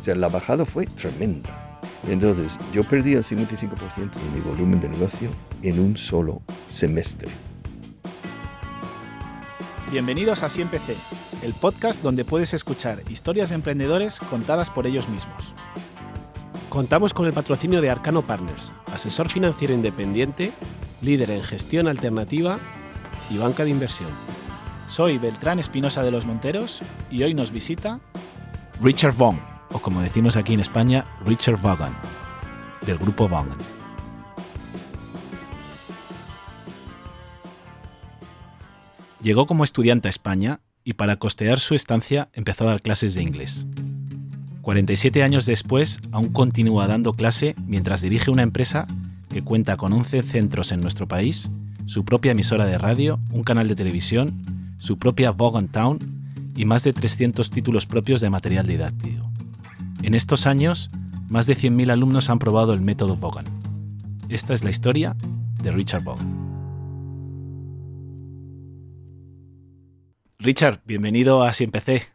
O sea, la bajada fue tremenda. Entonces, yo perdí el 55% de mi volumen de negocio en un solo semestre. Bienvenidos a Siempre C, el podcast donde puedes escuchar historias de emprendedores contadas por ellos mismos. Contamos con el patrocinio de Arcano Partners, asesor financiero independiente, líder en gestión alternativa y banca de inversión. Soy Beltrán Espinosa de los Monteros y hoy nos visita Richard Vaughan, o como decimos aquí en España, Richard Vaughan, del grupo Vaughan. Llegó como estudiante a España y para costear su estancia empezó a dar clases de inglés. 47 años después, aún continúa dando clase mientras dirige una empresa que cuenta con 11 centros en nuestro país, su propia emisora de radio, un canal de televisión, su propia Vaughan Town y más de 300 títulos propios de material didáctico. En estos años, más de 100.000 alumnos han probado el método Vaughan. Esta es la historia de Richard Vaughan. Richard, bienvenido a Siempre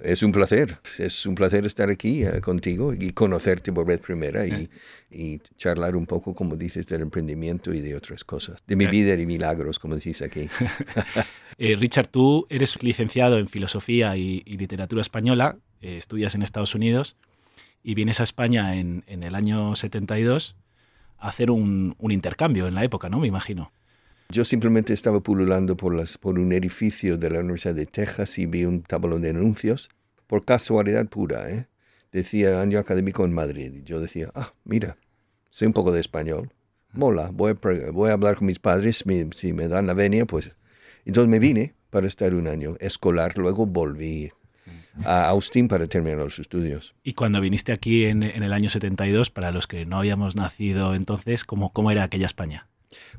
Es un placer, es un placer estar aquí eh, contigo y conocerte por vez primera y, y, charlar un poco, como dices, del emprendimiento y de otras cosas, de mi vida y milagros, como decís aquí. eh, Richard, tú eres licenciado en Filosofía y, y Literatura Española, eh, estudias en Estados Unidos y vienes a España en, el año 72 a hacer un, intercambio en la época, ¿no? Me imagino. Yo simplemente estaba pululando por, un edificio de la Universidad de Texas y vi un tablón de anuncios, por casualidad pura, ¿eh? Decía año académico en Madrid. Yo decía, ah, mira, sé un poco de español. Mola, voy a, voy a hablar con mis padres, si me dan la venia, pues... Entonces me vine para estar un año escolar, luego volví a Austin para terminar los estudios. Y cuando viniste aquí en, en el año 72, para los que no habíamos nacido entonces, ¿cómo, cómo era aquella España?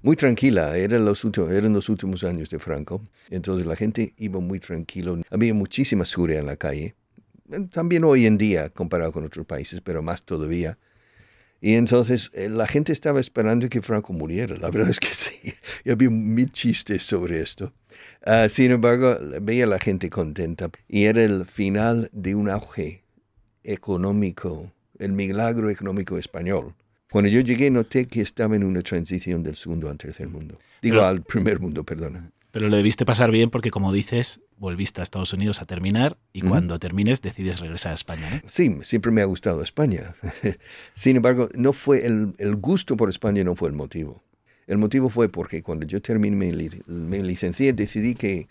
muy tranquila. Eran los, últimos, eran los últimos años de Franco. Entonces la gente iba muy tranquilo. Había muchísima seguridad en la calle. También hoy en día, comparado con otros países, pero más todavía. Y entonces la gente estaba esperando que Franco muriera. La verdad es que sí. Y había mil chistes sobre esto. Uh, sin embargo, veía a la gente contenta. Y era el final de un auge económico, el milagro económico español. Cuando yo llegué noté que estaba en una transición del segundo al tercer mundo. Digo, pero, al primer mundo, perdona. Pero lo debiste pasar bien porque, como dices, volviste a Estados Unidos a terminar y cuando termines decides regresar a España. ¿no? Sí, siempre me ha gustado España. Sin embargo, no fue el, el, gusto por España no fue el motivo. El motivo fue porque cuando yo terminé, me, me licencié, decidí que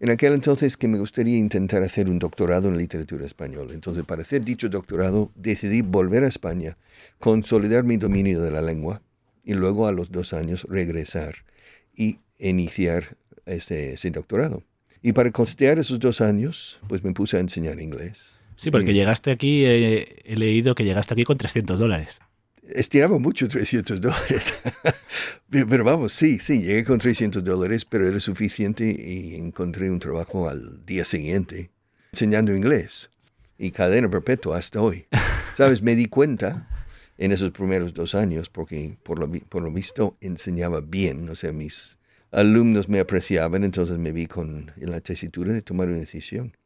en aquel entonces que me gustaría intentar hacer un doctorado en literatura española. Entonces, para hacer dicho doctorado, decidí volver a España, consolidar mi dominio de la lengua y luego a los dos años regresar y iniciar ese, ese doctorado. Y para costear esos dos años, pues me puse a enseñar inglés. Sí, porque y, llegaste aquí, eh, he leído que llegaste aquí con 300 dólares estiraba mucho 300 dólares. pero vamos, sí, sí, llegué con 300 dólares, pero era suficiente y encontré un trabajo al día siguiente enseñando inglés y cadena perpetua hasta hoy. Sabes, me di cuenta en esos primeros dos años, porque por lo, por lo visto enseñaba bien, o sea, mis alumnos me apreciaban, entonces me vi con en la tesitura de tomar una decisión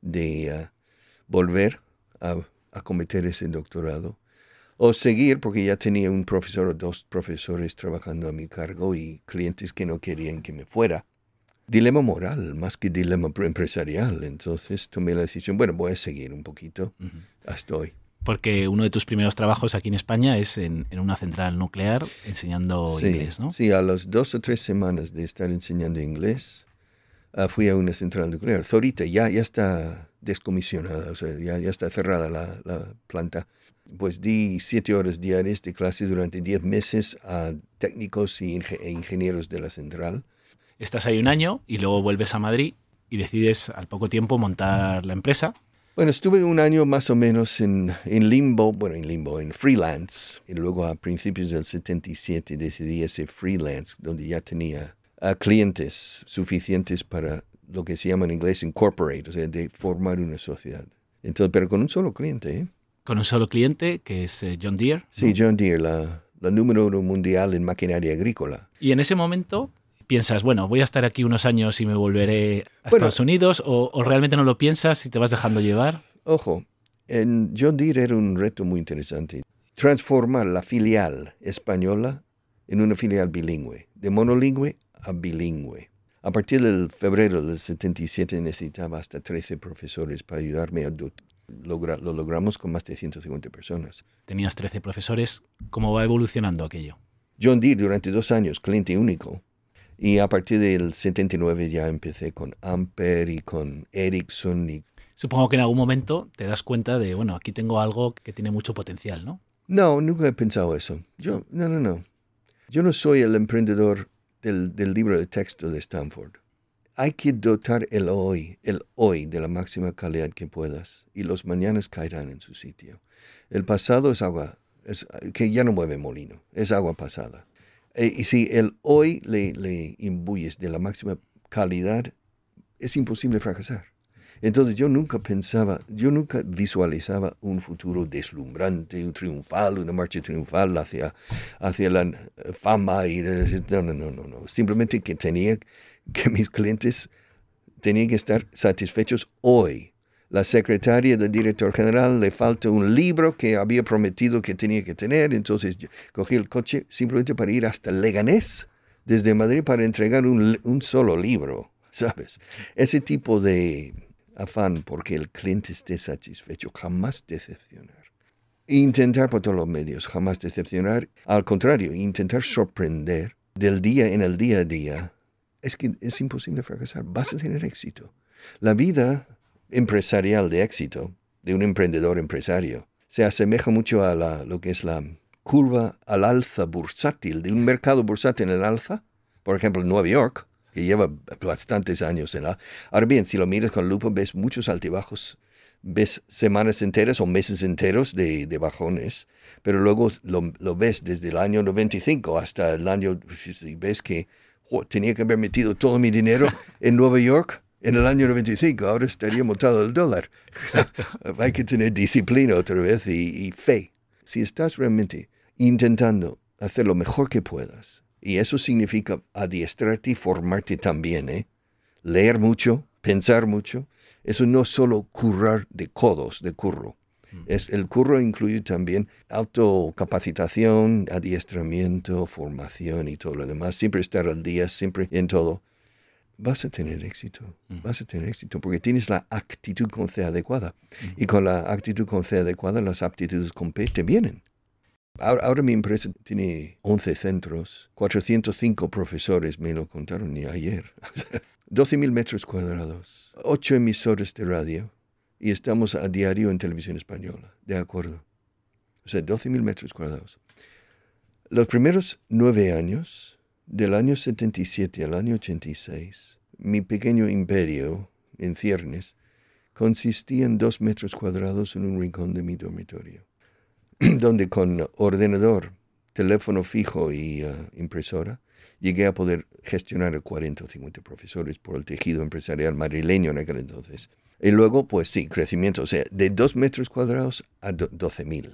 de uh, volver a, a cometer ese doctorado o seguir porque ya tenía un profesor o dos profesores trabajando a mi cargo y clientes que no querían que me fuera. Dilema moral más que dilema empresarial. Entonces tomé la decisión, bueno, voy a seguir un poquito uh -huh. hasta hoy. Porque uno de tus primeros trabajos aquí en España es en, en una central nuclear enseñando sí, inglés, ¿no? Sí, a las dos o tres semanas de estar enseñando inglés, uh, fui a una central nuclear. Zorita ya, ya está descomisionada, o sea, ya, ya está cerrada la, la planta pues di siete horas diarias de clase durante diez meses a técnicos e ingenieros de la central. Estás ahí un año y luego vuelves a Madrid y decides al poco tiempo montar la empresa. Bueno, estuve un año más o menos en, en limbo, bueno, en limbo, en freelance. Y luego a principios del 77 decidí ese freelance, donde ya tenía uh, clientes suficientes para lo que se llama en inglés incorporate, o sea, de formar una sociedad. Entonces, pero con un solo cliente, ¿eh? con un solo cliente, que es eh, John Deere. Sí. John Deere, la, la, número uno mundial en maquinaria agrícola. Y en ese momento piensas, bueno, voy a estar aquí unos años y me volveré a bueno, Estados Unidos, o, o, realmente no lo piensas y te vas dejando llevar. Ojo, En John Deere era un reto muy interesante. Transformar la filial española en una filial bilingüe, de monolingüe a bilingüe. A partir del febrero del 77 necesitaba hasta 13 profesores para ayudarme a lograr, lo logramos con más de 150 personas. Tenías 13 profesores. ¿Cómo va evolucionando aquello? John Deere durante dos años, cliente único. Y a partir del 79 ya empecé con Amper y con Ericsson. Y... Supongo que en algún momento te das cuenta de, bueno, aquí tengo algo que tiene mucho potencial, ¿no? No, nunca he pensado eso. Yo, no, no, no. Yo no soy el emprendedor del, del libro de texto de Stanford. Hay que dotar el hoy, el hoy de la máxima calidad que puedas y los mañanas caerán en su sitio. El pasado es agua, es, que ya no mueve molino, es agua pasada. E, y si el hoy le, le imbuyes de la máxima calidad, es imposible fracasar. Entonces yo nunca pensaba, yo nunca visualizaba un futuro deslumbrante, un triunfal, una marcha triunfal hacia, hacia la fama y no, no, no, no. Simplemente que tenía que mis clientes tenían que estar satisfechos hoy. La secretaria del director general le falta un libro que había prometido que tenía que tener, entonces cogí el coche simplemente para ir hasta Leganés, desde Madrid, para entregar un, un solo libro, ¿sabes? Ese tipo de afán porque el cliente esté satisfecho, jamás decepcionar. Intentar por todos los medios, jamás decepcionar. Al contrario, intentar sorprender del día en el día a día. Es que es imposible fracasar, vas a tener éxito. La vida empresarial de éxito de un emprendedor empresario se asemeja mucho a la, lo que es la curva al alza bursátil de un mercado bursátil en el alza. Por ejemplo, en Nueva York, que lleva bastantes años en la... Ahora bien, si lo miras con lupa, ves muchos altibajos, ves semanas enteras o meses enteros de, de bajones, pero luego lo, lo, ves desde el año 95 hasta el año... Y ves que tenía que haber metido todo mi dinero en Nueva York en el año 95, ahora estaría montado el dólar. Hay que tener disciplina otra vez y, y fe. Si estás realmente intentando hacer lo mejor que puedas, y eso significa adiestrarte y formarte también, ¿eh? Leer mucho, pensar mucho. Eso no solo currar de codos, de curro. Mm. Es, el curro incluye también autocapacitación, adiestramiento, formación y todo lo demás. Siempre estar al día, siempre en todo. Vas a tener éxito, mm. vas a tener éxito porque tienes la actitud con C adecuada. Mm. Y con la actitud con C adecuada, las aptitudes con P te vienen. Ahora, mi empresa tiene 11 centros, 405 profesores, me lo contaron ni ayer. 12.000 metros cuadrados, 8 emisores de radio y estamos a diario en televisión española, de acuerdo. O sea, 12.000 metros cuadrados. Los primeros nueve años, del año 77 al año 86, mi pequeño imperio en ciernes consistía en dos metros cuadrados en un rincón de mi dormitorio. donde con ordenador, teléfono fijo y uh, impresora llegué a poder gestionar a 40 o 50 profesores por el tejido empresarial madrileño en aquel entonces. Y luego, pues sí, crecimiento, o sea, de 2 metros cuadrados a 12 mil.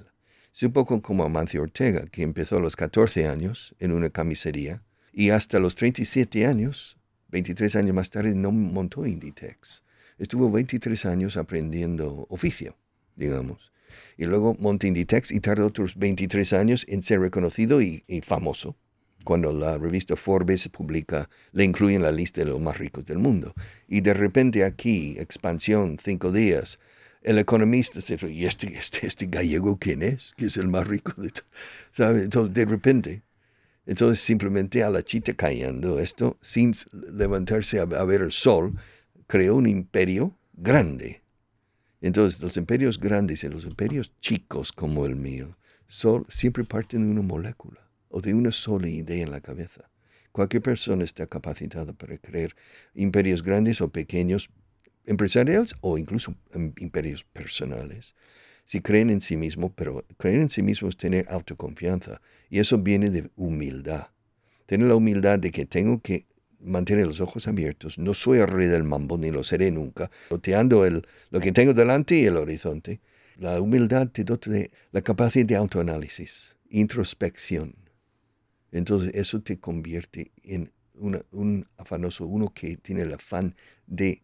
Es un poco como Amancio Ortega, que empezó a los 14 años en una camisería y hasta los 37 años, 23 años más tarde, no montó Inditex. Estuvo 23 años aprendiendo oficio, digamos y luego monta Inditex y tarda otros 23 años en ser reconocido y, famoso. Cuando la revista Forbes publica, le incluye en la lista de los más ricos del mundo. Y de repente aquí, expansión, cinco días, el economista se ¿y este, este, este gallego quién es? Que es el más rico de todo. ¿Sabe? Entonces, de repente, entonces simplemente a la chita cayendo esto, sin levantarse a ver el sol, creó un imperio grande entonces, los imperios grandes y los imperios chicos como el mío son, siempre parten de una molécula o de una sola idea en la cabeza. Cualquier persona está capacitada para crear imperios grandes o pequeños, empresariales o incluso em, imperios personales. Si creen en sí mismo, pero creer en sí mismo es tener autoconfianza y eso viene de humildad. Tener la humildad de que tengo que mantiene los ojos abiertos. No soy el rey del mambo, ni lo seré nunca. Roteando el, lo que tengo delante y el horizonte. La humildad te dota de la capacidad de autoanálisis, introspección. Entonces eso te convierte en un afanoso, uno que tiene el afán de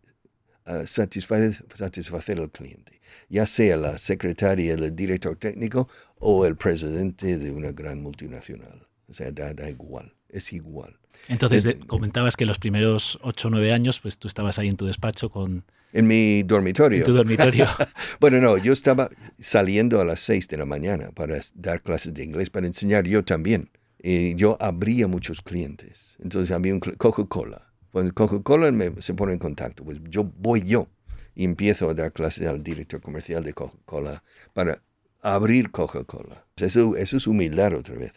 ah, satisfacer, satisfacer al cliente. Ya sea la secretaria, el director técnico o el presidente de una gran multinacional. O sea, da, da igual, es igual. Entonces, de, comentabas que los primeros ocho o nueve años, pues tú estabas ahí en tu despacho con... En mi dormitorio. En tu dormitorio. bueno, no, yo estaba saliendo a las seis de la mañana para dar clases de inglés, para enseñar yo también. Y yo abría muchos clientes. Entonces había un Coca-Cola. Cuando Coca-Cola se pone en contacto, pues yo voy yo y empiezo a dar clases al director comercial de Coca-Cola para abrir Coca-Cola. Eso, eso es humildad otra vez.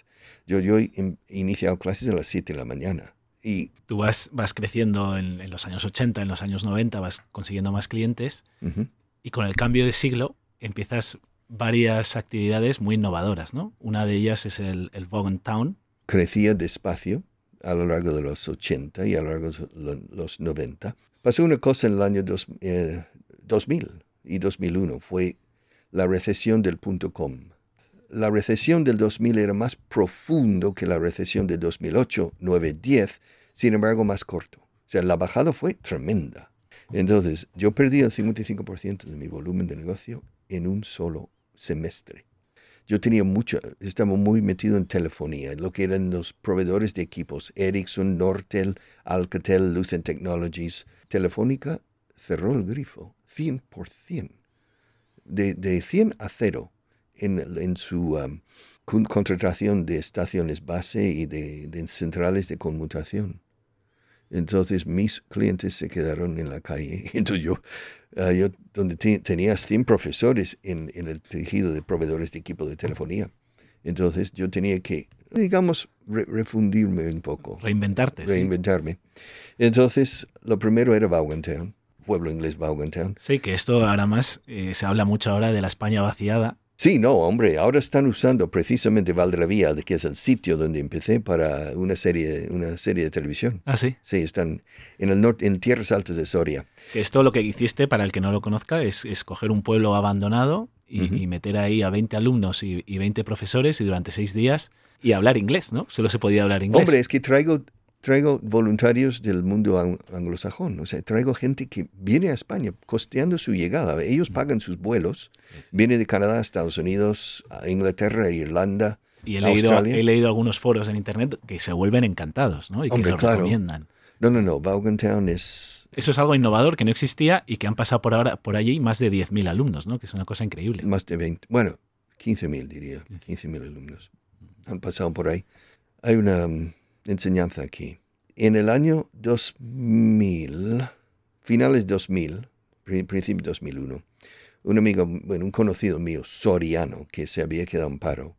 Yo, yo he iniciado clases a las 7 de la mañana. Y Tú vas, vas creciendo en, los años 80, en los años 90, vas consiguiendo más clientes y con el cambio de siglo empiezas varias actividades muy innovadoras, ¿no? Una de ellas es el, el Vogue Town. Crecía despacio a lo largo de los 80 y a lo largo de los 90. Pasó una cosa en el año dos, 2000 eh, y 2001, fue la recesión del punto com la recesión del 2000 era más profundo que la recesión de 2008, 9, 10, sin embargo más corto. O sea, la bajada fue tremenda. Entonces, yo perdí el 55% de mi volumen de negocio en un solo semestre. Yo tenía mucho, estaba muy metido en telefonía, lo que eran los proveedores de equipos, Ericsson, Nortel, Alcatel, Lucent Technologies. Telefónica cerró el grifo, 100%. De, de 100 a 0 en, su um, contratación de estaciones base y de, centrales de conmutación. Entonces mis clientes se quedaron en la calle. Entonces yo, uh, yo donde tenías 100 profesores en, el tejido de proveedores de equipo de telefonía. Entonces yo tenía que, digamos, refundirme un poco. Reinventarte. Reinventarme. Entonces lo primero era Vaughantown, pueblo inglés Vaughantown. Sí, que esto ahora más eh, se habla mucho ahora de la España vaciada Sí, no, hombre, ahora están usando precisamente Valdravia, que es el sitio donde empecé para una serie, una serie de televisión. Ah, sí. Sí, están en el norte, en tierras altas de Soria. Que esto lo que hiciste, para el que no lo conozca, es, escoger un pueblo abandonado y, meter ahí a 20 alumnos y, y 20 profesores y durante seis días y hablar inglés, ¿no? Solo se podía hablar inglés. Hombre, es que traigo traigo voluntarios del mundo anglosajón, o sea, traigo gente que viene a España costeando su llegada. Ellos pagan sus vuelos, viene de Canadá a Estados Unidos, a Inglaterra, a Irlanda. Y he leído, he leído algunos foros en internet que se vuelven encantados, ¿no? Y que lo recomiendan. No, no, no, Vaughantown es... Eso es algo innovador que no existía y que han pasado por ahora por allí más de 10.000 alumnos, ¿no? Que es una cosa increíble. Más de 20, bueno, 15.000 diría, 15.000 alumnos han pasado por ahí. Hay una mm, enseñanza aquí. En el año 2000, finales 2000, principio 2001, un amigo, bueno, un conocido mío, soriano, que se había quedado en paro,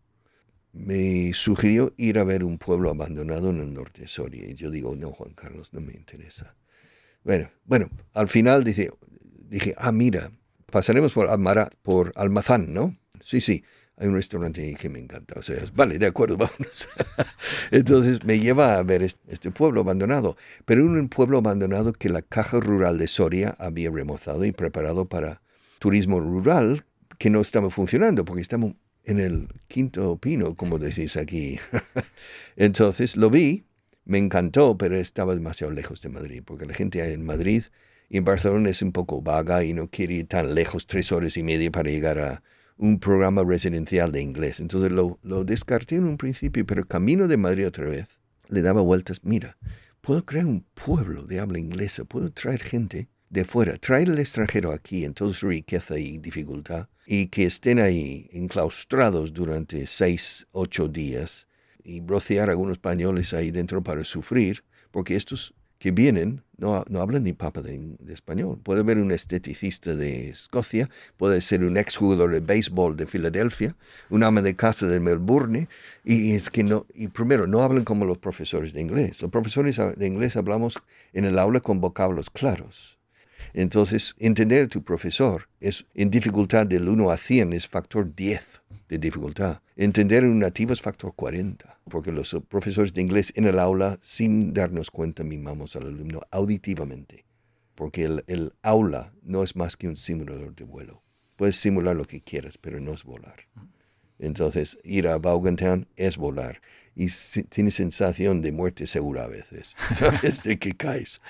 me sugirió ir a ver un pueblo abandonado en el norte de Soria. Y yo digo, no, Juan Carlos, no me interesa. Bueno, bueno, al final dije, dije ah, mira, pasaremos por, por Almazán, ¿no? Sí, sí hay un restaurante que me encanta. O sea, vale, de acuerdo, vámonos. Entonces me lleva a ver este pueblo abandonado, pero un pueblo abandonado que la Caja Rural de Soria había remozado y preparado para turismo rural que no estaba funcionando porque estamos en el quinto pino, como decís aquí. Entonces lo vi, me encantó, pero estaba demasiado lejos de Madrid, porque la gente en Madrid y en Barcelona es un poco vaga y no quiere ir tan lejos, tres horas y media para llegar a, un programa residencial de inglés. Entonces lo, lo descarté en un principio, pero camino de Madrid otra vez, le daba vueltas, mira, puedo crear un pueblo de habla inglesa, puedo traer gente de fuera, traer el extranjero aquí en toda su riqueza y dificultad, y que estén ahí enclaustrados durante seis, ocho días, y rociar a algunos españoles ahí dentro para sufrir, porque estos que vienen no, no hablan ni papa de, español. Puede haber un esteticista de Escocia, puede ser un exjugador de béisbol de Filadelfia, un ama de casa de Melbourne, y es que no, y primero, no hablan como los profesores de inglés. Los profesores de inglés hablamos en el aula con vocablos claros. Entonces, entender a tu profesor es en dificultad del 1 a 100 es factor 10 de dificultad. Entender un nativo es factor 40, porque los profesores de inglés en el aula, sin darnos cuenta, mimamos al alumno auditivamente, porque el, el aula no es más que un simulador de vuelo. Puedes simular lo que quieras, pero no es volar. Entonces, ir a Vaughantown es volar. Y tienes sensación de muerte segura a veces. ¿Sabes? De que caes.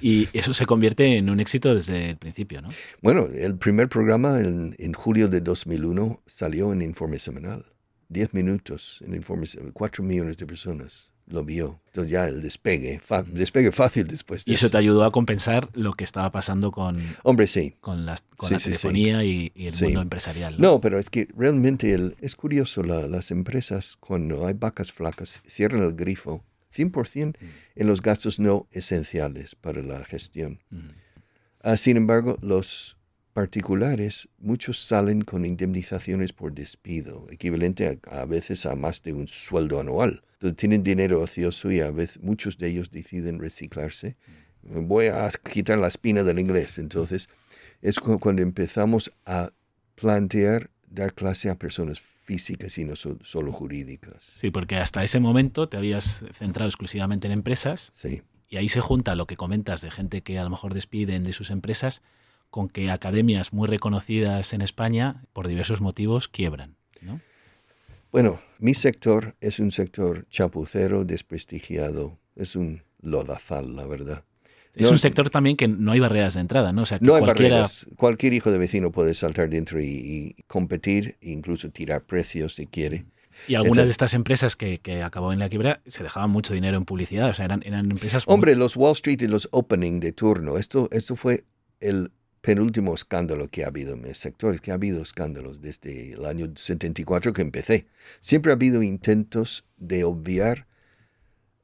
Y eso se convierte en un éxito desde el principio, ¿no? Bueno, el primer programa en, en julio de 2001 salió en Informe Semanal. Diez minutos en Informe Semanal. Cuatro millones de personas lo vio. Entonces ya el despegue, despegue fácil después de Y eso te ayudó a compensar lo que estaba pasando con, Hombre, sí. con, las- con Sí, la sí, sí. telefonía y, y el mundo empresarial. ¿no? No, pero es que realmente el- es curioso, la- las empresas cuando hay vacas flacas cierran el grifo 100% en los gastos no esenciales para la gestión. Mm. Ah, sin embargo, los particulares, muchos salen con indemnizaciones por despido, equivalente a, a veces a más de un sueldo anual. Entonces tienen dinero ocioso y a veces muchos de ellos deciden reciclarse. Voy a quitar la espina del inglés. Entonces es cu- cuando empezamos a plantear dar clase a personas físicas y no so- solo jurídicas. Sí, porque hasta ese momento te habías centrado exclusivamente en empresas Sí. y ahí se junta lo que comentas de gente que a lo mejor despiden de sus empresas con que academias muy reconocidas en España, por diversos motivos, quiebran. ¿no? Bueno, mi sector es un sector chapucero, desprestigiado, es un lodazal, la verdad. Es No- un sector también que no hay barreras de entrada, ¿no? O sea, que No hay cualquiera, barreras. Cualquier hijo de vecino puede saltar dentro y, y competir, e incluso tirar precios si quiere. Y algunas de estas empresas que, que acabó en la quiebra se dejaban mucho dinero en publicidad, o sea, eran, eran empresas... muy- Hombre, los Wall Street y los opening de turno, esto, esto fue el penúltimo escándalo que ha habido en el sector, es que ha habido escándalos desde el año 74 que empecé. Siempre ha habido intentos de obviar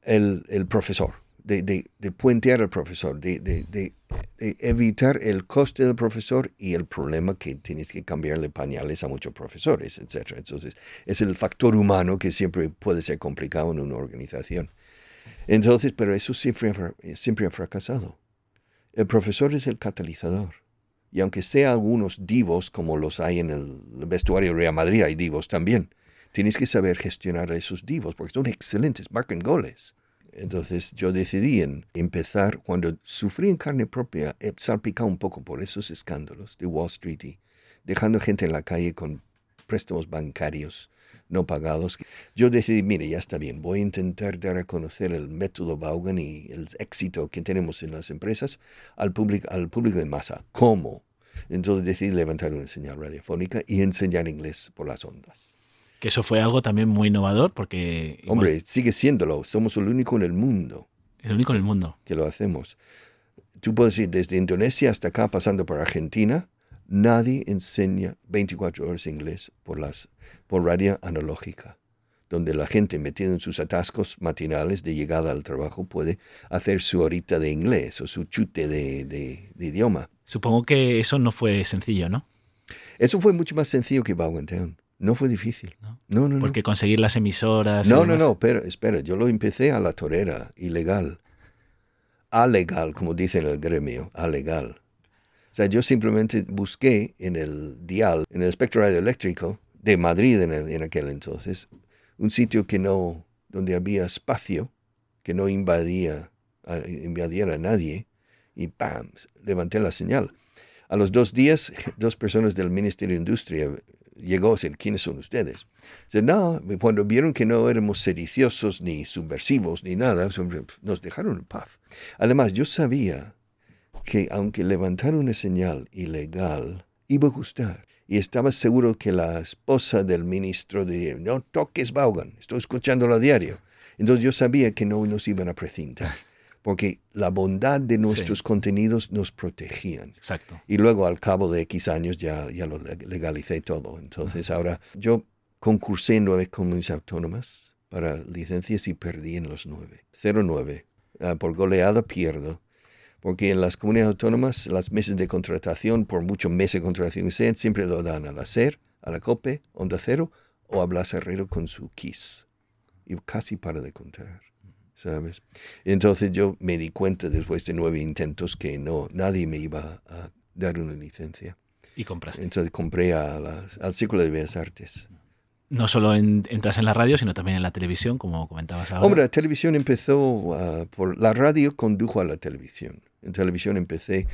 el, el profesor, de, de, de puentear al profesor, de, de, evitar el coste del profesor y el problema que tienes que cambiarle pañales a muchos profesores, etc. Entonces, es el factor humano que siempre puede ser complicado en una organización. Entonces, pero eso siempre siempre ha fracasado. El profesor es el catalizador. Y aunque sea algunos divos, como los hay en el vestuario Real Madrid, hay divos también, tienes que saber gestionar a esos divos, porque son excelentes, marcan goles. Entonces yo decidí en empezar, cuando sufrí en carne propia, he salpicado un poco por esos escándalos de Wall Street y dejando gente en la calle con préstamos bancarios no pagados. Yo decidí, mire, ya está bien, voy a intentar dar a conocer el método Vaughan y el éxito que tenemos en las empresas al público, al público de masa. ¿Cómo? Entonces decidí levantar una señal radiofónica y enseñar inglés por las ondas. Que eso fue algo también muy innovador porque... Hombre, sigue siéndolo. Somos el único en el mundo El único en el mundo. que lo hacemos. Tú puedes ir desde Indonesia hasta acá, pasando por Argentina. Nadie enseña 24 horas inglés por, las, por radio analógica, donde la gente metida en sus atascos matinales de llegada al trabajo puede hacer su horita de inglés o su chute de, de- de idioma. Supongo que eso no fue sencillo, ¿no? Eso fue mucho más sencillo que Vaughan Town. No fue difícil. ¿No? No, no, no. Porque conseguir las emisoras... No, no, no, pero espera, yo lo empecé a la torera, ilegal. Alegal, como dicen en el gremio, alegal. O sea, yo simplemente busqué en el dial, en el espectro radioeléctrico de Madrid en, el- en aquel entonces, un sitio que no, donde había espacio, que no invadía, invadiera a nadie, y ¡pam! levanté la señal. A los dos días, dos personas del Ministerio de Industria llegó a decir, ¿quiénes son ustedes? Dice, no, cuando vieron que no éramos sediciosos, ni subversivos, ni nada, nos dejaron en paz. Además, yo sabía que aunque levantar una señal ilegal iba a gustar. Y estaba seguro que la esposa del ministro diría, no toques Vaughan, estoy escuchándolo a diario. Entonces yo sabía que no nos iban a precintar, porque la bondad de nuestros contenidos nos protegían. Exacto. Y luego al cabo de X años ya, ya lo leg- legalicé todo. Entonces ahora yo concursé en nueve comunidades autónomas para licencias y perdí en los nueve. 0-9. Ah, por goleada pierdo. Porque en las comunidades autónomas, las meses de contratación, por muchos meses de contratación que sean, siempre lo dan a la SER, a la COPE, Onda Cero o a Blas Herrero con su KISS. Y casi para de contar. ¿Sabes? Entonces yo me di cuenta después de nueve intentos que no, nadie me iba a dar una licencia. Y compraste. Entonces compré a las- al Círculo de Bellas Artes. No solo en- entras en la radio, sino también en la televisión, como comentabas ahora. Hombre, la televisión empezó ah, por... La radio condujo a la televisión. En televisión empecé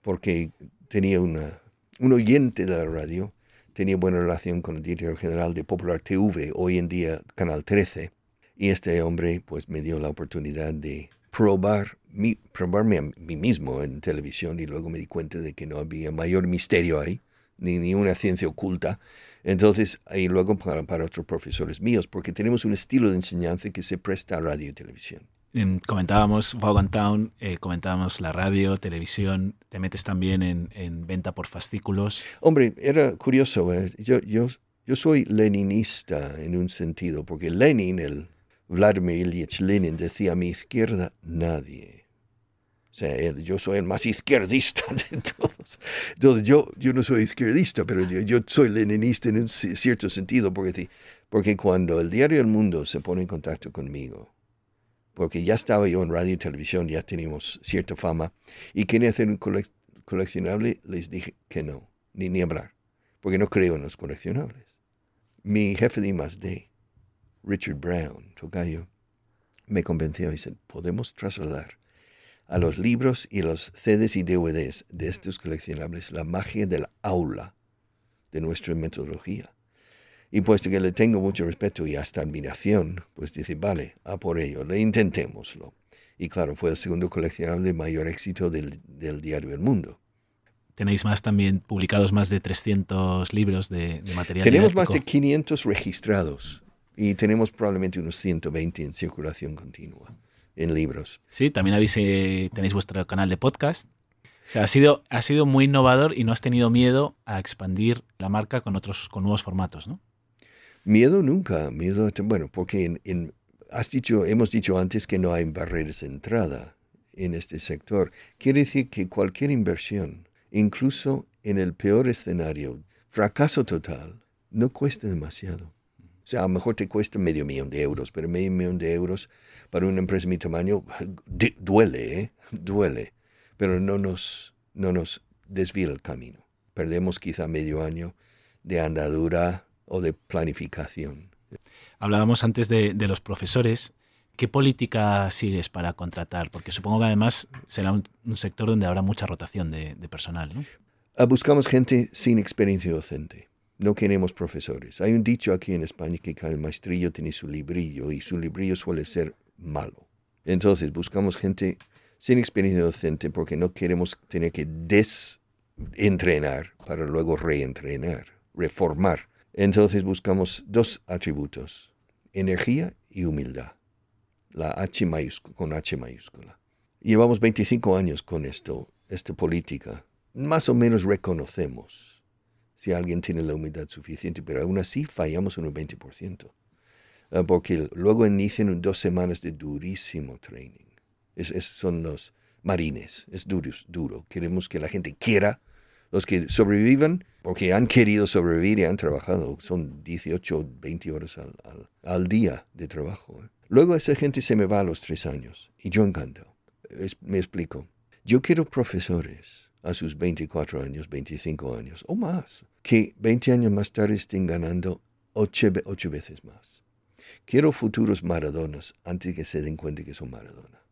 porque tenía una, un oyente de la radio. tenía buena relación con el director general de Popular TV, hoy en día Canal 13, y este hombre pues me dio la oportunidad de probar probarme a mí mismo en televisión y luego me di cuenta de que no había mayor misterio ahí, ni, ni una ciencia oculta. Entonces, y luego para, para otros profesores míos, porque tenemos un estilo de enseñanza que se presta a radio y televisión. En- comentábamos Vaughan Town, eh, comentábamos la radio, televisión, te metes también en, en venta por fascículos. Hombre, era curioso. ¿eh? Yo, yo, yo soy leninista en un sentido, porque Lenin, el Vladimir Ilyich Lenin, decía a mi izquierda nadie. O sea, él- yo soy el más izquierdista de todos. Entonces, yo, yo no soy izquierdista, pero yo, yo soy leninista en un ci- cierto sentido, porque, porque cuando el diario El Mundo se pone en contacto conmigo, porque ya estaba yo en radio y televisión, ya teníamos cierta fama, y quería hacer un colec- coleccionable, les dije que no, ni, ni hablar, porque no creo en los coleccionables. Mi jefe de I+D, Richard Brown, tocayo, me convenció y dice, podemos trasladar a los libros y los CDs y DVDs de estos coleccionables la magia del aula de nuestra metodología. Y puesto que le tengo mucho respeto y hasta admiración, pues dice, vale, a por ello, le intentémoslo. Y claro, fue el segundo coleccionable de mayor éxito del, del diario El Mundo. Tenéis más también, publicados más de 300 libros de, de material Tenemos más de didáctico. 500 registrados y tenemos probablemente unos 120 en circulación continua en libros. Sí, también habéis, eh, tenéis vuestro canal de podcast. O sea, ha sido, ha sido muy innovador y no has tenido miedo a expandir la marca con otros, con nuevos formatos, ¿no? Miedo nunca, miedo, bueno, porque en, en- has dicho, hemos dicho antes que no hay barreras de entrada en este sector. Quiere decir que cualquier inversión, incluso en el peor escenario, fracaso total, no cuesta demasiado. O sea, a lo mejor te cuesta medio millón de euros, pero medio millón de euros para una empresa de mi tamaño duele, ¿eh? duele, pero no nos, no nos desvía el camino. Perdemos quizá medio año de andadura o de planificación. Hablábamos antes de, de los profesores. ¿Qué política sigues para contratar? Porque supongo que además será un, un sector donde habrá mucha rotación de, de personal, ¿no? Ah, Buscamos gente sin experiencia docente. No queremos profesores. Hay un dicho aquí en España que cada maestrillo tiene su librillo y su librillo suele ser malo. Entonces buscamos gente sin experiencia docente porque no queremos tener que desentrenar para luego reentrenar, reformar. Entonces buscamos dos atributos, energía y humildad. La H mayúscula, con H mayúscula. Llevamos 25 años con esto, esta política. Más o menos reconocemos si alguien tiene la humildad suficiente, pero aún así fallamos un 20%. Ah, Porque luego inician dos semanas de durísimo training. Es, es- son los marines, es duro, duro. Queremos que la gente quiera, los que sobrevivan, porque han querido sobrevivir y han trabajado, son 18, 20 horas al, al- al día de trabajo. ¿eh? Luego esa gente se me va a los tres años y yo encantado. Es- me explico. Yo quiero profesores a sus 24 años, 25 años o más, que 20 años más tarde estén ganando ocho, ve- ocho veces más. Quiero futuros Maradonas antes que se den cuenta que son Maradona.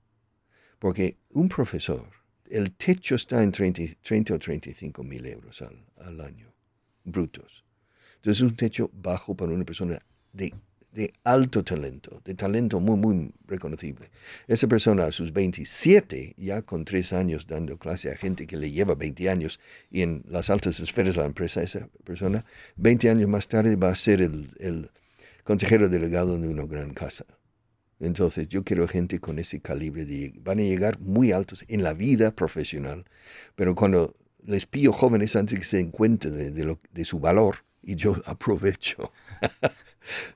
Porque un profesor, el techo está en 30, 30 o 35 mil euros al, año, brutos. Entonces es un techo bajo para una persona de, alto talento, de talento muy, muy reconocible. Esa persona a sus 27, ya con tres años dando clase a gente que le lleva 20 años y en las altas esferas de la empresa, esa persona, 20 años más tarde va a ser el consejero delegado de una gran casa. Entonces yo quiero gente con ese calibre de van a llegar muy altos en la vida profesional, pero cuando les pillo jóvenes antes que se den cuenta de, de lo- de su valor y yo aprovecho.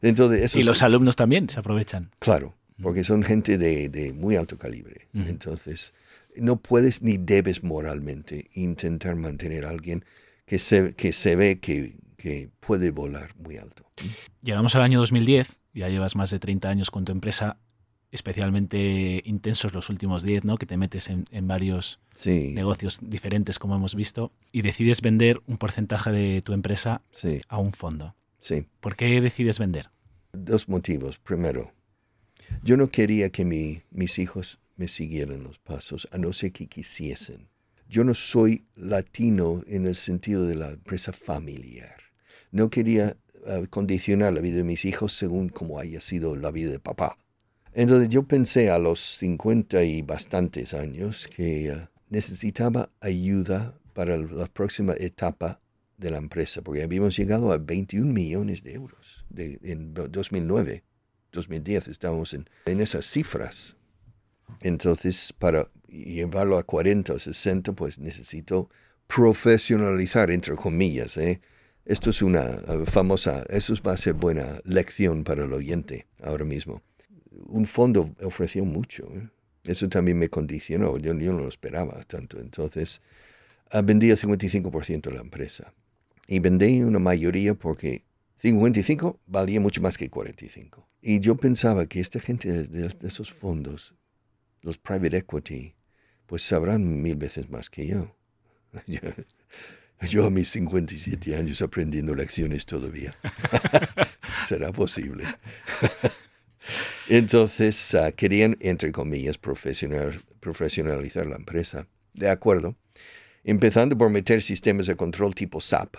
Entonces eso Y los alumnos también se aprovechan. Claro, porque son gente de, de muy alto calibre. Entonces, no puedes ni debes moralmente intentar mantener a alguien que se, que se ve que, que puede volar muy alto. Llegamos al año 2010, ya llevas más de 30 años con tu empresa, especialmente intensos los últimos 10, ¿no? Que te metes en, en varios Sí, negocios diferentes, como hemos visto, y decides vender un porcentaje de tu empresa sí, a un fondo. sí. ¿Por qué decides vender? Dos motivos. Primero, yo no quería que mi- mis hijos me siguieran los pasos, a no ser que quisiesen. Yo no soy latino en el sentido de la empresa familiar. no quería uh, condicionar la vida de mis hijos según como haya sido la vida de papá. Entonces yo pensé a los 50 y bastantes años que uh, necesitaba ayuda para la próxima etapa de la empresa, porque habíamos llegado a 21 millones de euros de, en 2009, 2010, estábamos en, en esas cifras. Entonces, para llevarlo a 40 o 60, pues necesito profesionalizar, entre comillas. ¿eh? Esto es una uh, famosa, eso va a ser buena lección para el oyente ahora mismo. Un fondo ofreció mucho. ¿eh? Eso también me condicionó, yo, yo no lo esperaba tanto. Entonces, vendí el 55% de la empresa. Y vendí una mayoría porque 55 valía mucho más que 45. Y yo pensaba que esta gente de, esos fondos, los private equity, pues sabrán mil veces más que yo. yo. a mis 57 años aprendiendo lecciones todavía. ¿Será posible? Entonces uh, querían, entre comillas, profesional, profesionalizar la empresa. De acuerdo. Empezando por meter sistemas de control tipo SAP,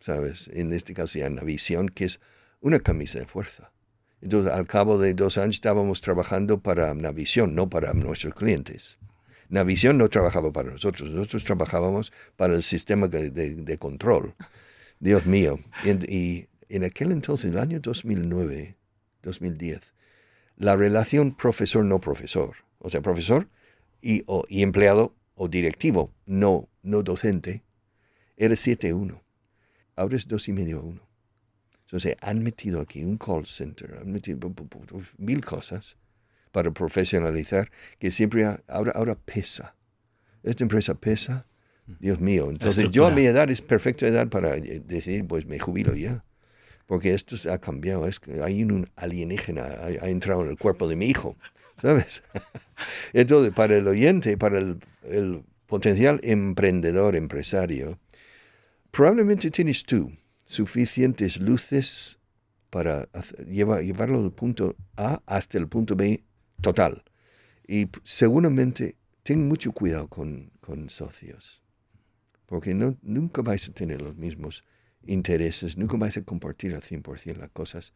¿sabes? En este caso ya Navision, que es una camisa de fuerza. Entonces, al cabo de dos años estábamos trabajando para Navision, no para nuestros clientes. Navision no trabajaba para nosotros, nosotros trabajábamos para el sistema de, control. Dios mío. Y, en aquel entonces, el año 2009, 2010, la relación profesor-no profesor, o sea, profesor y, y empleado o directivo, no, no docente, era 7-1 ahora es dos y medio a uno. Entonces han metido aquí un call center, han metido mil cosas para profesionalizar que siempre ahora, ahora pesa. Esta empresa pesa, Dios mío. Entonces yo a mi edad es perfecta edad para eh, decir, pues me jubilo ya. Porque esto se ha cambiado, es que hay un alienígena, ha, entrado en el cuerpo de mi hijo, ¿sabes? Entonces, para el oyente, para el potencial emprendedor, empresario, Probablemente tienes tú suficientes luces para llevarlo del punto A hasta el punto B total. Y seguramente ten mucho cuidado con, socios, porque no, nunca vais a tener los mismos intereses, nunca vais a compartir al 100% las cosas.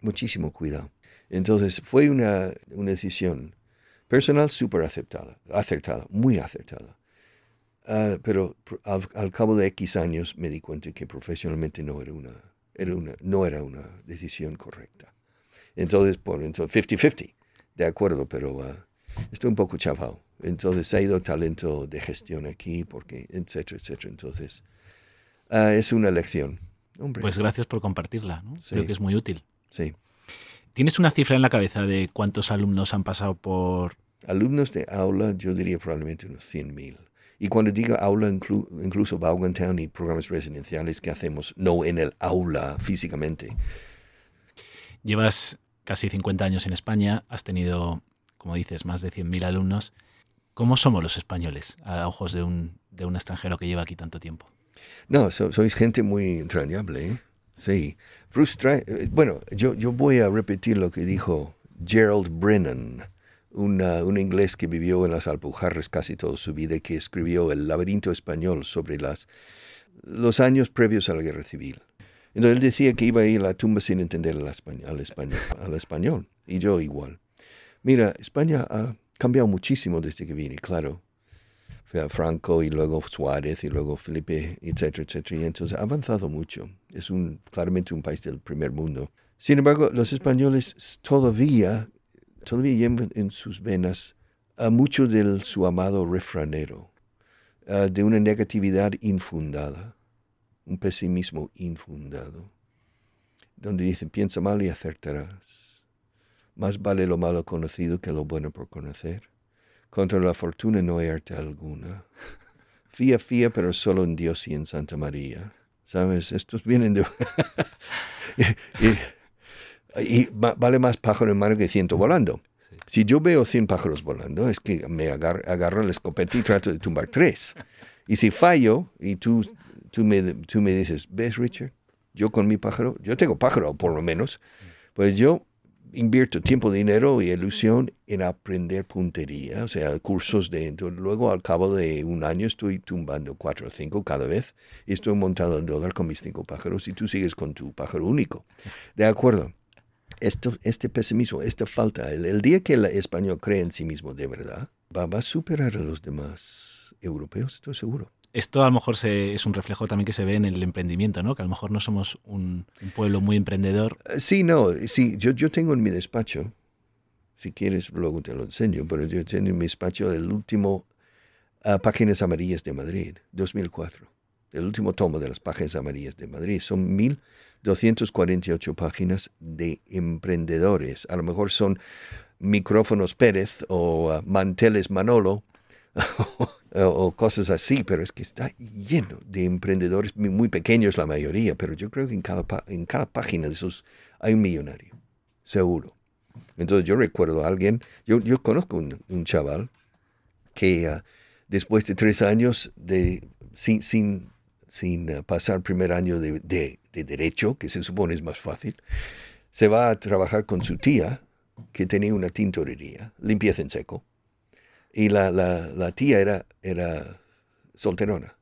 Muchísimo cuidado. Entonces fue una, una decisión personal súper aceptada, acertada, muy acertada. Ah, pero al, cabo de X años me di cuenta que profesionalmente no era una, era una, no era una decisión correcta. Entonces, por entonces 50-50, de acuerdo, pero uh, estoy un poco chafado. Entonces ha ido talento de gestión aquí, porque, etcétera, etcétera. Entonces, uh, es una lección. Pues gracias por compartirla, ¿no? Creo que es muy útil. Sí. ¿Tienes una cifra en la cabeza de cuántos alumnos han pasado por...? Alumnos de aula, yo diría probablemente unos 100.000. Y cuando digo aula, incluso Vaughan y programas residenciales que hacemos no en el aula físicamente. Llevas casi 50 años en España, has tenido, como dices, más de 100.000 alumnos. ¿Cómo somos los españoles a ojos de un, de un extranjero que lleva aquí tanto tiempo? No, sois gente muy entrañable, ¿eh? sí. Frustra eh, bueno, yo, yo voy a repetir lo que dijo Gerald Brennan un inglés que vivió en las Alpujarras casi toda su vida, que escribió El laberinto español sobre las, los años previos a la guerra civil. Entonces él decía que iba a ir a la tumba sin entender al español, al español, español, y yo igual. Mira, España ha cambiado muchísimo desde que vine, claro. Fue a Franco y luego Suárez y luego Felipe, etcétera, etcétera. Y entonces ha avanzado mucho. Es un, claramente un país del primer mundo. Sin embargo, los españoles todavía todavía lleva en sus venas a mucho de su amado refranero, de una negatividad infundada, un pesimismo infundado, donde dice, piensa mal y acertarás. Más vale lo malo conocido que lo bueno por conocer. Contra la fortuna no hay arte alguna. Fía, fía, pero solo en Dios y en Santa María. ¿Sabes? Estos vienen de... Y vale más pájaro en mano que ciento volando. Si yo veo 100 pájaros volando, es que me agarro, agarro el escopeta y trato de tumbar tres. Y si fallo, y tú, tú, me, tú me dices, ¿ves, Richard? Yo con mi pájaro, yo tengo pájaro por lo menos, pues yo invierto tiempo, dinero y ilusión en aprender puntería, o sea, cursos de... Luego al cabo de un año estoy tumbando cuatro o cinco cada vez y estoy montando el dólar con mis cinco pájaros y tú sigues con tu pájaro único. De acuerdo. Esto, este pesimismo, esta falta, el, día que el español cree en sí mismo de verdad, va, va a superar a los demás europeos, estoy seguro esto a lo mejor es un reflejo también que se ve en el emprendimiento, ¿no? Que a lo mejor no somos un, pueblo muy emprendedor. Eh, sí, no, sí, yo, yo tengo en mi despacho, si quieres luego te lo enseño, pero yo tengo en mi despacho el último uh, Páginas Amarillas de Madrid, 2004. El último tomo de las Páginas Amarillas de Madrid. Son 1248 páginas de emprendedores. A lo mejor son micrófonos Pérez o uh, manteles Manolo o cosas así, pero es que está lleno de emprendedores muy pequeños la mayoría, pero yo creo que en cada, en cada página de esos hay un millonario, seguro. Entonces yo recuerdo a alguien, yo, conozco un, un chaval que ah, después de tres años de, sin, sin, sin uh, pasar primer año de, de derecho, que se supone es más fácil, se va a trabajar con su tía, que tenía una tintorería, limpieza en seco y la, la, tía era, era solterona.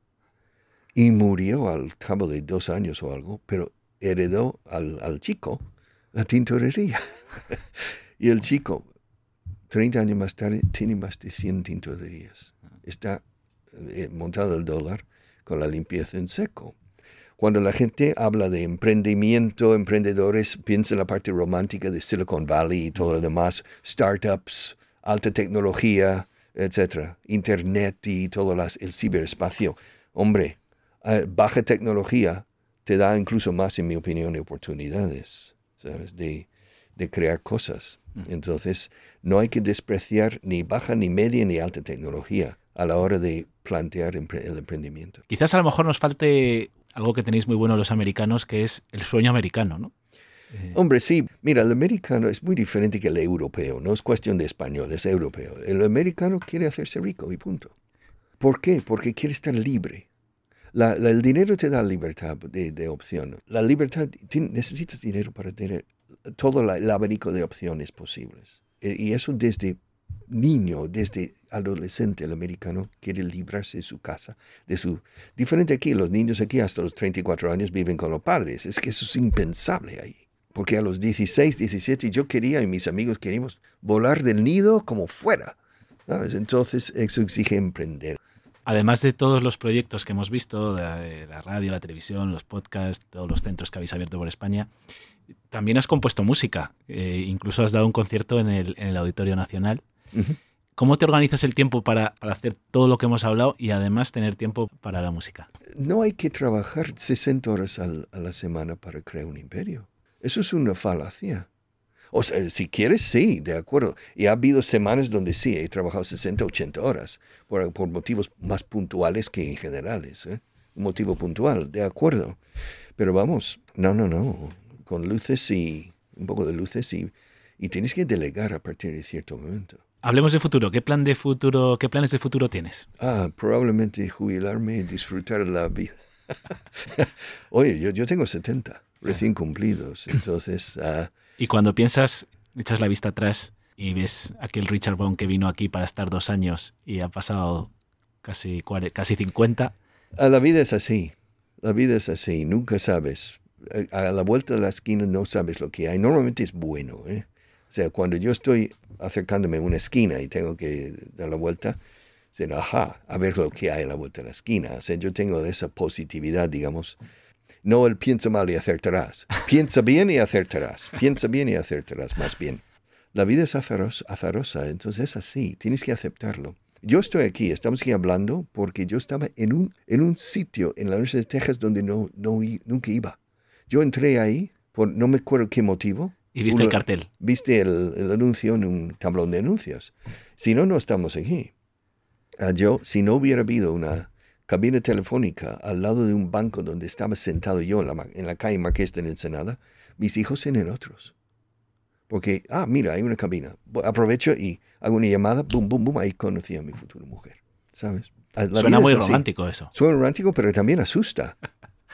Y murió al cabo de dos años o algo, pero heredó al, al chico la tintorería. y el chico, 30 años más tarde, tiene más de 100 tintorerías. Está eh, montado el dólar con la limpieza en seco. Cuando la gente habla de emprendimiento, emprendedores, piensa en la parte romántica de Silicon Valley y todo lo demás, startups, alta tecnología, etcétera, Internet y todo las, el ciberespacio. Hombre, eh, baja tecnología te da incluso más, en mi opinión, oportunidades, ¿sabes? De, de crear cosas. Entonces, no hay que despreciar ni baja, ni media, ni alta tecnología a la hora de plantear el emprendimiento. Quizás a lo mejor nos falte algo que tenéis muy bueno los americanos, que es el sueño americano, ¿no? Eh, Hombre, sí, mira, el americano es muy diferente que el europeo, no es cuestión de español, es europeo. El americano quiere hacerse rico y punto. ¿Por qué? Porque quiere estar libre. el dinero te da libertad de, opción. La libertad, necesitas dinero para tener todo el abanico de opciones posibles. E, y eso desde niño, desde adolescente, el americano quiere librarse de su casa, de su... Diferente aquí, los niños aquí hasta los 34 años viven con los padres. Es que eso es impensable ahí. Porque a los 16, 17 yo quería y mis amigos queríamos volar del nido como fuera. Entonces eso exige emprender. Además de todos los proyectos que hemos visto, de la radio, la televisión, los podcasts, todos los centros que habéis abierto por España, también has compuesto música. Eh, incluso has dado un concierto en el, Auditorio Nacional. ¿Cómo te organizas el tiempo para, hacer todo lo que hemos hablado y además tener tiempo para la música? No hay que trabajar 60 horas a la semana para crear un imperio. Eso es una falacia. O sea, si quieres, sí, de acuerdo. Y ha habido semanas donde sí, he trabajado 60, 80 horas, por, por motivos más puntuales que en generales. ¿eh? Un motivo puntual, de acuerdo. Pero vamos, no, no, no. Con luces y un poco de luces y, y tienes que delegar a partir de cierto momento. Hablemos de futuro. ¿Qué plan de futuro, qué planes de futuro tienes? Ah, probablemente jubilarme y disfrutar la vida. Oye, yo, yo tengo 70 recién cumplidos. Entonces. Uh, y cuando piensas, echas la vista atrás y ves aquel Richard Bond que vino aquí para estar dos años y ha pasado casi, casi 50. Ah, la vida es así. La vida es así. Nunca sabes. A la vuelta de la esquina no sabes lo que hay. Normalmente es bueno. ¿eh? O sea, cuando yo estoy acercándome a una esquina y tengo que dar la vuelta, dicen, ajá, a ver lo que hay a la vuelta de la esquina. O sea, yo tengo esa positividad, digamos, no el piensa mal y acertarás. Piensa bien y acertarás. Piensa bien y acertarás, más bien. La vida es azarosa, entonces es así. Tienes que aceptarlo. Yo estoy aquí, estamos aquí hablando porque yo estaba en un, en un sitio en la Universidad de Texas donde no, no nunca iba. Yo entré ahí por no me acuerdo qué motivo. Y viste el cartel. Viste el, el, anuncio en un tablón de anuncios. Si no, no estamos aquí. Ah, yo, si no hubiera habido una cabina telefónica al lado de un banco donde estaba sentado yo en la, en la calle Marqués de Ensenada, mis hijos tienen otros. Porque, ah, mira, hay una cabina. Aprovecho y hago una llamada, boom, boom, boom, ahí conocí a mi futura mujer. ¿Sabes? Suena muy romántico eso. Suena romántico, pero también asusta.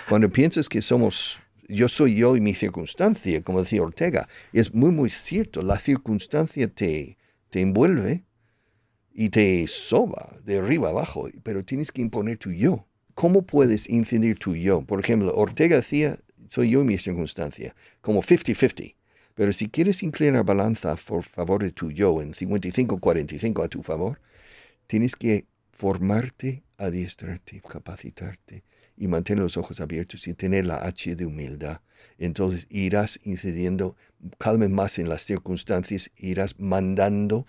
Cuando piensas que somos yo soy yo y mi circunstancia, como decía Ortega. Es muy, muy cierto. La circunstancia te, te envuelve y te soba de arriba abajo, pero tienes que imponer tu yo. ¿Cómo puedes incidir tu yo? Por ejemplo, Ortega decía, soy yo y mi circunstancia, como 50-50. Pero si quieres inclinar la balanza a favor de tu yo en 55-45 a tu favor, tienes que formarte, adiestrarte, capacitarte y mantener los ojos abiertos y tener la H de humildad. Entonces irás incidiendo vez más en las circunstancias, irás mandando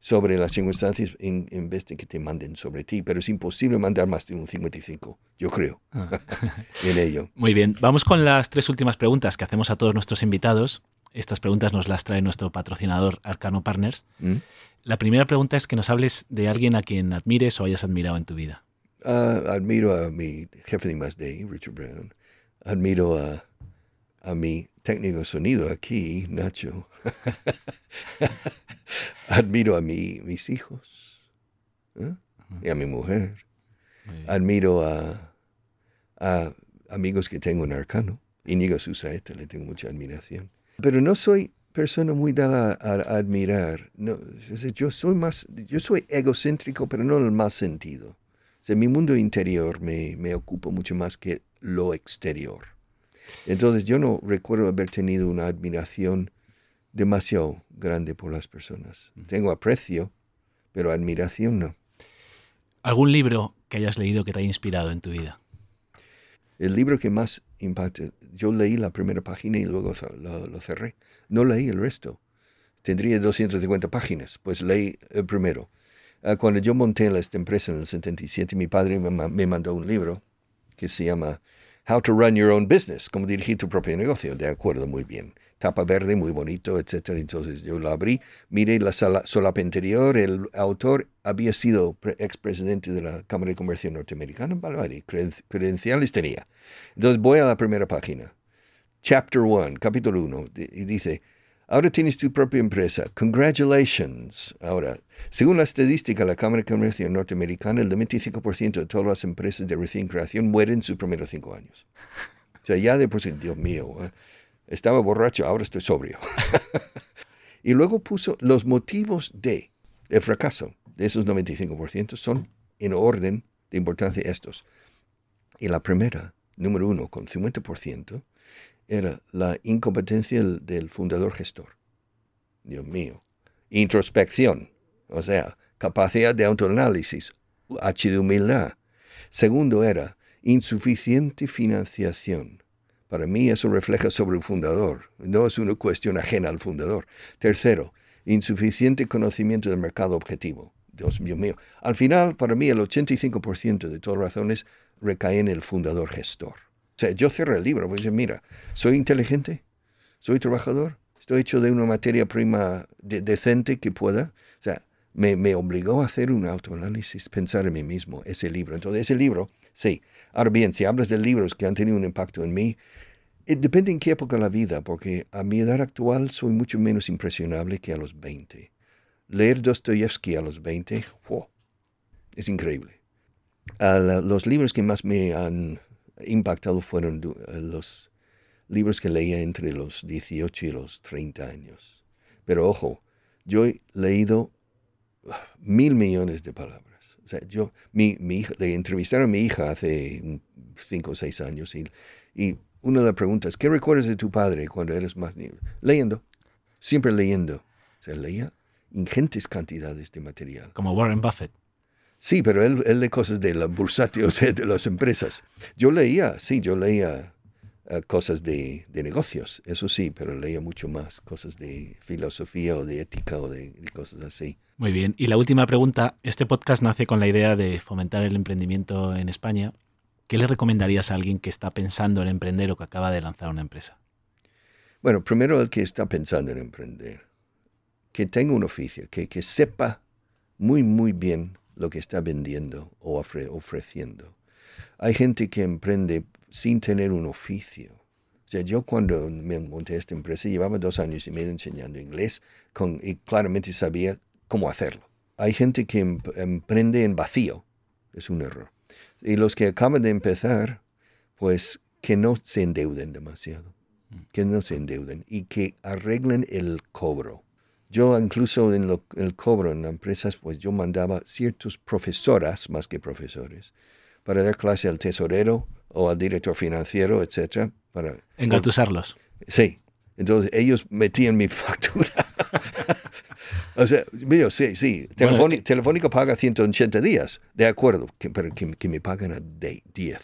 sobre las circunstancias en, vez de que te manden sobre ti. Pero es imposible mandar más de un 55, yo creo, ah. en ello. Muy bien, vamos con las tres últimas preguntas que hacemos a todos nuestros invitados. Estas preguntas nos las trae nuestro patrocinador Arcano Partners. ¿Mm? La primera pregunta es que nos hables de alguien a quien admires o hayas admirado en tu vida. Ah, admiro a mi jefe de más de Richard Brown. Admiro a, a mi técnico de sonido aquí, Nacho. Admiro a mi, mis hijos ¿eh? y a mi mujer. Admiro a, a, amigos que tengo en Arcano. Inigo Susaeta, le tengo mucha admiración. Pero no soy persona muy dada a, admirar. No, yo soy más, yo soy egocéntrico, pero no en el más sentido. O mi mundo interior me, me ocupa mucho más que lo exterior. Entonces yo no recuerdo haber tenido una admiración demasiado grande por las personas. Tengo aprecio, pero admiración no. ¿Algún libro que hayas leído que te haya inspirado en tu vida? El libro que más impacta, yo leí la primera página y luego lo, cerré. No leí el resto. Tendría 250 páginas, pues leí el primero. Ah, cuando yo monté esta empresa en el 77, mi padre me mandó un libro que se llama How to Run Your Own Business, cómo dirigir tu propio negocio. De acuerdo, muy bien. Tapa verde, muy bonito, etc. Entonces yo lo abrí, miré la solapa interior, el autor había sido expresidente de la Cámara de Comercio Norteamericana, vale, credenciales tenía. Entonces voy a la primera página. Chapter 1, capítulo 1, y dice, Ahora tienes tu propia empresa. Congratulations. Ahora, según la estadística de la Cámara de Comercio norteamericana, el 95% de todas las empresas de recién creación mueren en sus primeros cinco años. O sea, ya de por sí, Dios mío, ¿eh? estaba borracho, ahora estoy sobrio. y luego puso los motivos de el fracaso de esos 95% son en orden de importancia estos. Y la primera, número uno, con 50%, era la incompetencia del, fundador gestor. Dios mío. Introspección, o sea, capacidad de autoanálisis, H de humildad. Segundo era insuficiente financiación. Para mí eso refleja sobre el fundador, no es una cuestión ajena al fundador. Tercero, insuficiente conocimiento del mercado objetivo. Dios mío. Al final, para mí, el 85% de todas las razones recaen en el fundador gestor sea, yo cierro el libro, pues mira, soy inteligente, soy trabajador, estoy hecho de una materia prima decente que pueda. O sea, me, me, obligó a hacer un autoanálisis, pensar en mí mismo, ese libro. Entonces, ese libro, sí. Ahora bien, si hablas de libros que han tenido un impacto en mí, eh, depende en qué época de la vida, porque a mi edad actual soy mucho menos impresionable que a los 20. Leer Dostoyevsky a los 20, wow, es increíble. los libros que más me han impactado fueron eh, los libros que leía entre los 18 y los 30 años. Pero ojo, yo he leído ah, mil millones de palabras. O sea, yo, mi, mi le entrevistaron a mi hija hace cinco o seis años y, y una de las preguntas, ¿qué recuerdas de tu padre cuando eres más niño? Leyendo, siempre leyendo. O sea, leía ingentes cantidades de material. Como Warren Buffett. Sí, pero él, él lee cosas de la bursátil, o sea, de las empresas. Yo leía, sí, yo leía eh, cosas de, de, negocios, eso sí, pero leía mucho más cosas de filosofía o de ética o de, cosas así. Muy bien. Y la última pregunta, este podcast nace con la idea de fomentar el emprendimiento en España. ¿Qué le recomendarías a alguien que está pensando en emprender o que acaba de lanzar una empresa? Bueno, primero el que está pensando en emprender, que tenga un oficio, que, que sepa muy, muy bien lo que está vendiendo o ofreciendo. Hay gente que emprende sin tener un oficio. O sea, yo cuando me monté esta empresa llevaba dos años y medio enseñando inglés con, y claramente sabía cómo hacerlo. Hay gente que em, emprende en vacío. Es un error. Y los que acaban de empezar, pues que no se endeuden demasiado, Mm. que no se endeuden y que arreglen el cobro. Yo incluso en lo- el cobro en empresas, pues yo mandaba ciertos profesoras, más que profesores, para dar clase al tesorero o al director financiero, etcétera, para Engatusarlos. Sí. Entonces ellos metían mi factura. o sea, mira, sí, sí. Bueno, Telefóni- eh, Telefónica paga 180 días. De acuerdo, que- pero que, que me pagan a de- 10.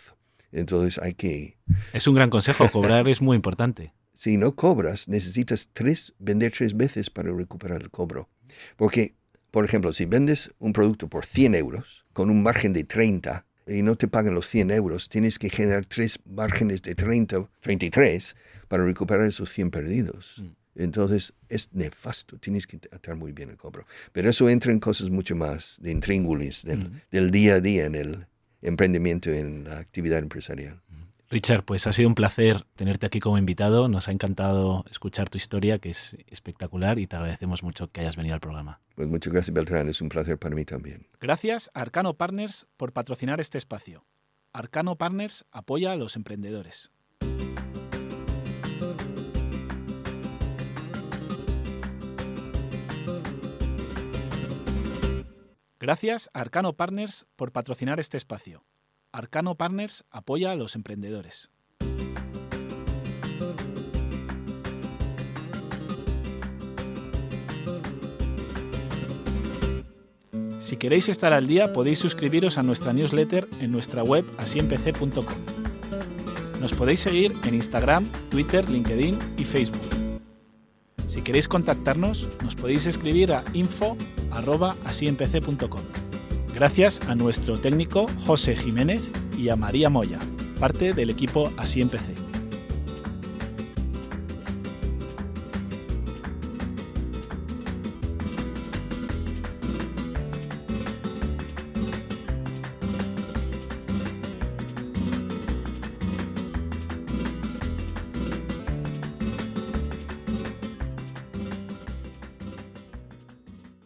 Entonces hay que... Es un gran consejo, cobrar es muy importante. Si no cobras, necesitas tres, vender tres veces para recuperar el cobro. Porque, por ejemplo, si vendes un producto por 100 euros con un margen de 30 y no te pagan los 100 euros, tienes que generar tres márgenes de 30, 33 para recuperar esos 100 perdidos. Mm. Entonces es nefasto, tienes que atar muy bien el cobro. Pero eso entra en cosas mucho más de intríngulis del, del día a día en el emprendimiento, en la actividad empresarial. Richard, pues ha sido un placer tenerte aquí como invitado. Nos ha encantado escuchar tu historia, que es espectacular, y te agradecemos mucho que hayas venido al programa. Pues muchas gracias, Beltrán. Es un placer para mí también. Gracias a Arcano Partners por patrocinar este espacio. Arcano Partners apoya a los emprendedores. Gracias a Arcano Partners por patrocinar este espacio. Arcano Partners apoya a los emprendedores. Si queréis estar al día, podéis suscribiros a nuestra newsletter en nuestra web asiempc.com. Nos podéis seguir en Instagram, Twitter, LinkedIn y Facebook. Si queréis contactarnos, nos podéis escribir a info.asiempc.com. Gracias a nuestro técnico José Jiménez y a María Moya, parte del equipo Así Empecé.